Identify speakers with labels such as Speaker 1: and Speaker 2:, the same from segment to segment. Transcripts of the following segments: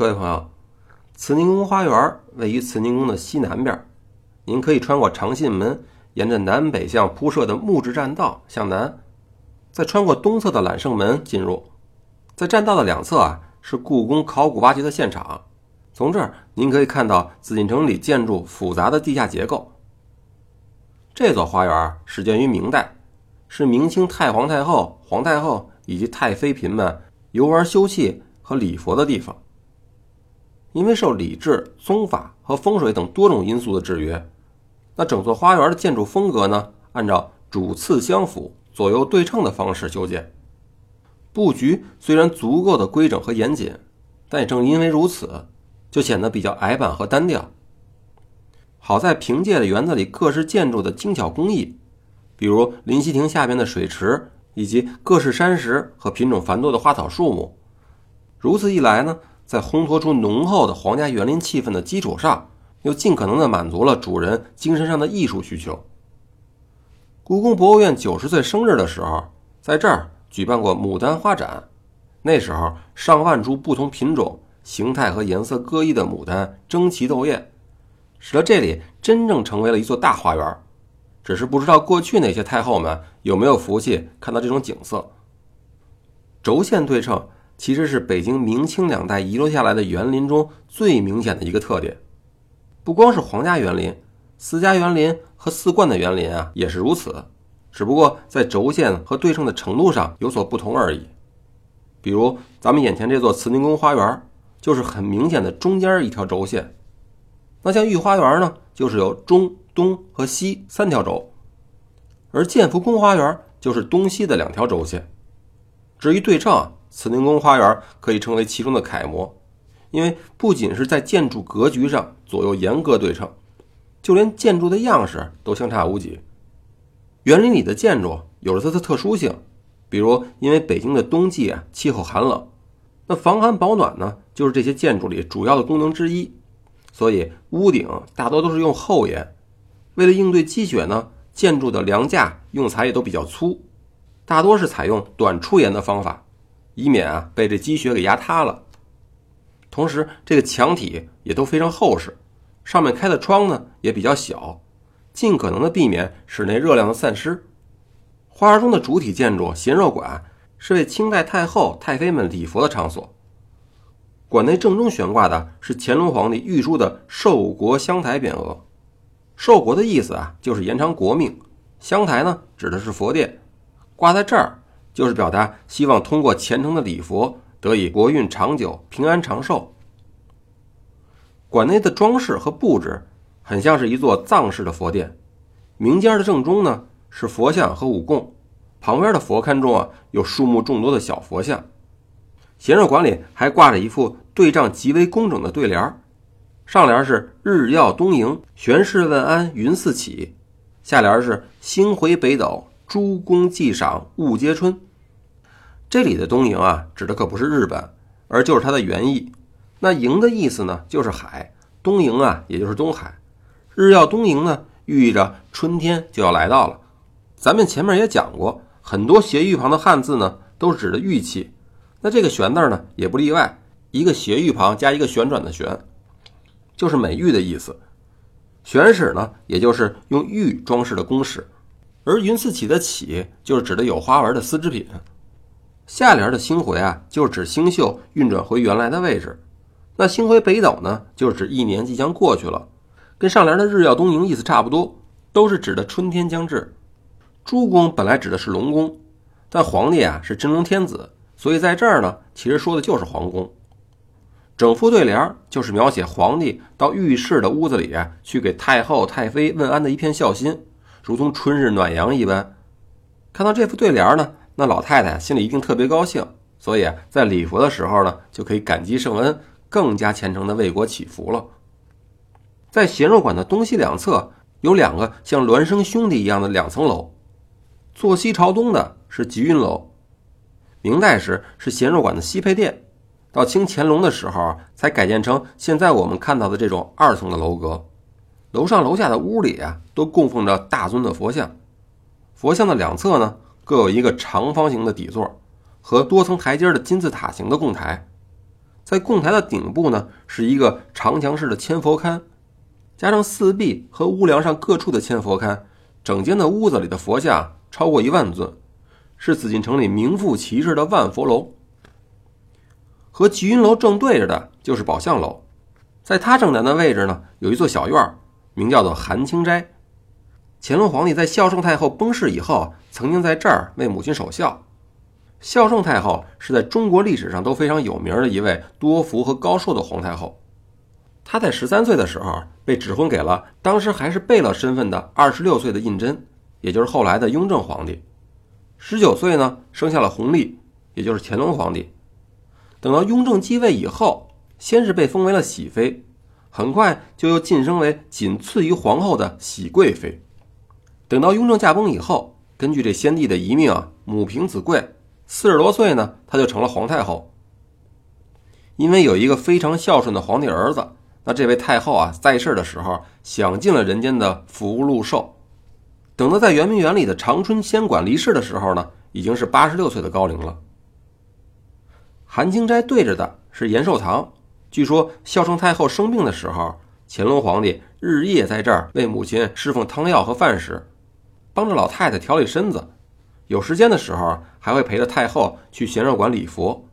Speaker 1: 各位朋友，慈宁宫花园位于慈宁宫的西南边，您可以穿过长信门，沿着南北向铺设的木质栈道向南，再穿过东侧的揽胜门进入。在栈道的两侧啊，是故宫考古挖掘的现场。从这儿您可以看到紫禁城里建筑复杂的地下结构。这座花园始建于明代。是明清太皇太后、皇太后以及太妃嫔们游玩休憩和礼佛的地方。因为受礼制、宗法和风水等多种因素的制约，那整座花园的建筑风格呢，按照主次相辅、左右对称的方式修建。布局虽然足够的规整和严谨，但也正因为如此，就显得比较矮板和单调。好在凭借着园子里各式建筑的精巧工艺。比如临溪亭下边的水池，以及各式山石和品种繁多的花草树木，如此一来呢，在烘托出浓厚的皇家园林气氛的基础上，又尽可能的满足了主人精神上的艺术需求。故宫博物院九十岁生日的时候，在这儿举办过牡丹花展，那时候上万株不同品种、形态和颜色各异的牡丹争奇斗艳，使得这里真正成为了一座大花园。只是不知道过去那些太后们有没有福气看到这种景色。轴线对称其实是北京明清两代遗留下来的园林中最明显的一个特点。不光是皇家园林，私家园林和四冠的园林啊也是如此，只不过在轴线和对称的程度上有所不同而已。比如咱们眼前这座慈宁宫花园，就是很明显的中间一条轴线。那像御花园呢，就是有中。东和西三条轴，而建福宫花园就是东西的两条轴线。至于对称，啊慈宁宫花园可以称为其中的楷模，因为不仅是在建筑格局上左右严格对称，就连建筑的样式都相差无几。园林里的建筑有着它的特殊性，比如因为北京的冬季啊气候寒冷，那防寒保暖呢就是这些建筑里主要的功能之一，所以屋顶大多都是用厚檐。为了应对积雪呢，建筑的梁架用材也都比较粗，大多是采用短出檐的方法，以免啊被这积雪给压塌了。同时，这个墙体也都非常厚实，上面开的窗呢也比较小，尽可能的避免室内热量的散失。花园中的主体建筑贤若馆是为清代太后、太妃们礼佛的场所，馆内正中悬挂的是乾隆皇帝御书的寿国香台匾额。寿国的意思啊，就是延长国命。香台呢，指的是佛殿，挂在这儿就是表达希望通过虔诚的礼佛得以国运长久、平安长寿。馆内的装饰和布置很像是一座藏式的佛殿。明间的正中呢是佛像和五供，旁边的佛龛中啊有数目众多的小佛像。贤寿馆里还挂着一副对仗极为工整的对联儿。上联是日耀东瀛，玄氏问安云四起；下联是星回北斗，诸公祭赏物皆春。这里的东瀛啊，指的可不是日本，而就是它的原意。那瀛的意思呢，就是海；东瀛啊，也就是东海。日耀东瀛呢，寓意着春天就要来到了。咱们前面也讲过，很多斜玉旁的汉字呢，都是指的玉器。那这个玄字呢，也不例外，一个斜玉旁加一个旋转的旋。就是美玉的意思，玄史呢，也就是用玉装饰的宫室，而云四起的起就是指的有花纹的丝织品。下联的星回啊，就是指星宿运转回原来的位置。那星回北斗呢，就是指一年即将过去了，跟上联的日耀东瀛意思差不多，都是指的春天将至。诸公本来指的是龙宫，但皇帝啊是真龙天子，所以在这儿呢，其实说的就是皇宫。整副对联就是描写皇帝到御室的屋子里去给太后、太妃问安的一片孝心，如同春日暖阳一般。看到这副对联呢，那老太太心里一定特别高兴，所以在礼佛的时候呢，就可以感激圣恩，更加虔诚的为国祈福了。在贤若馆的东西两侧有两个像孪生兄弟一样的两层楼，坐西朝东的是吉云楼，明代时是贤若馆的西配殿。到清乾隆的时候，才改建成现在我们看到的这种二层的楼阁。楼上楼下的屋里啊，都供奉着大尊的佛像。佛像的两侧呢，各有一个长方形的底座和多层台阶的金字塔形的供台。在供台的顶部呢，是一个长墙式的千佛龛，加上四壁和屋梁上各处的千佛龛，整间的屋子里的佛像超过一万尊，是紫禁城里名副其实的万佛楼。和吉云楼正对着的就是宝相楼，在它正南的位置呢，有一座小院儿，名叫做韩清斋。乾隆皇帝在孝圣太后崩逝以后，曾经在这儿为母亲守孝。孝圣太后是在中国历史上都非常有名的一位多福和高寿的皇太后。她在十三岁的时候被指婚给了当时还是贝勒身份的二十六岁的胤禛，也就是后来的雍正皇帝。十九岁呢，生下了弘历，也就是乾隆皇帝。等到雍正继位以后，先是被封为了喜妃，很快就又晋升为仅次于皇后的喜贵妃。等到雍正驾崩以后，根据这先帝的遗命啊，母凭子贵。四十多岁呢，她就成了皇太后。因为有一个非常孝顺的皇帝儿子，那这位太后啊，在世的时候享尽了人间的福禄寿。等到在圆明园里的长春仙馆离世的时候呢，已经是八十六岁的高龄了。寒清斋对着的是延寿堂，据说孝圣太后生病的时候，乾隆皇帝日夜在这儿为母亲侍奉汤药和饭食，帮着老太太调理身子。有时间的时候，还会陪着太后去贤寿馆礼佛。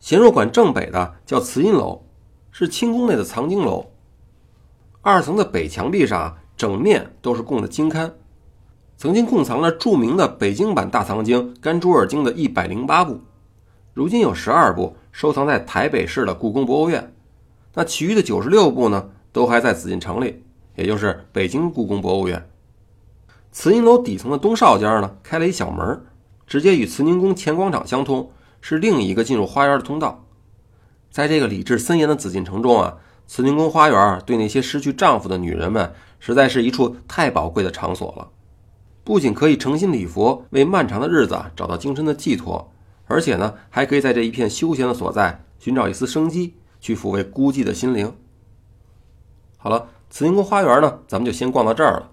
Speaker 1: 贤寿馆正北的叫慈音楼，是清宫内的藏经楼。二层的北墙壁上，整面都是供的经刊，曾经供藏了著名的北京版大藏经《甘珠尔经》的一百零八部，如今有十二部收藏在台北市的故宫博物院。那其余的九十六部呢，都还在紫禁城里，也就是北京故宫博物院。慈宁楼底层的东少间呢，开了一小门，直接与慈宁宫前广场相通，是另一个进入花园的通道。在这个礼制森严的紫禁城中啊，慈宁宫花园对那些失去丈夫的女人们，实在是一处太宝贵的场所了。不仅可以诚心礼佛，为漫长的日子找到精神的寄托，而且呢，还可以在这一片休闲的所在寻找一丝生机，去抚慰孤寂的心灵。好了，慈宁宫花园呢，咱们就先逛到这儿了。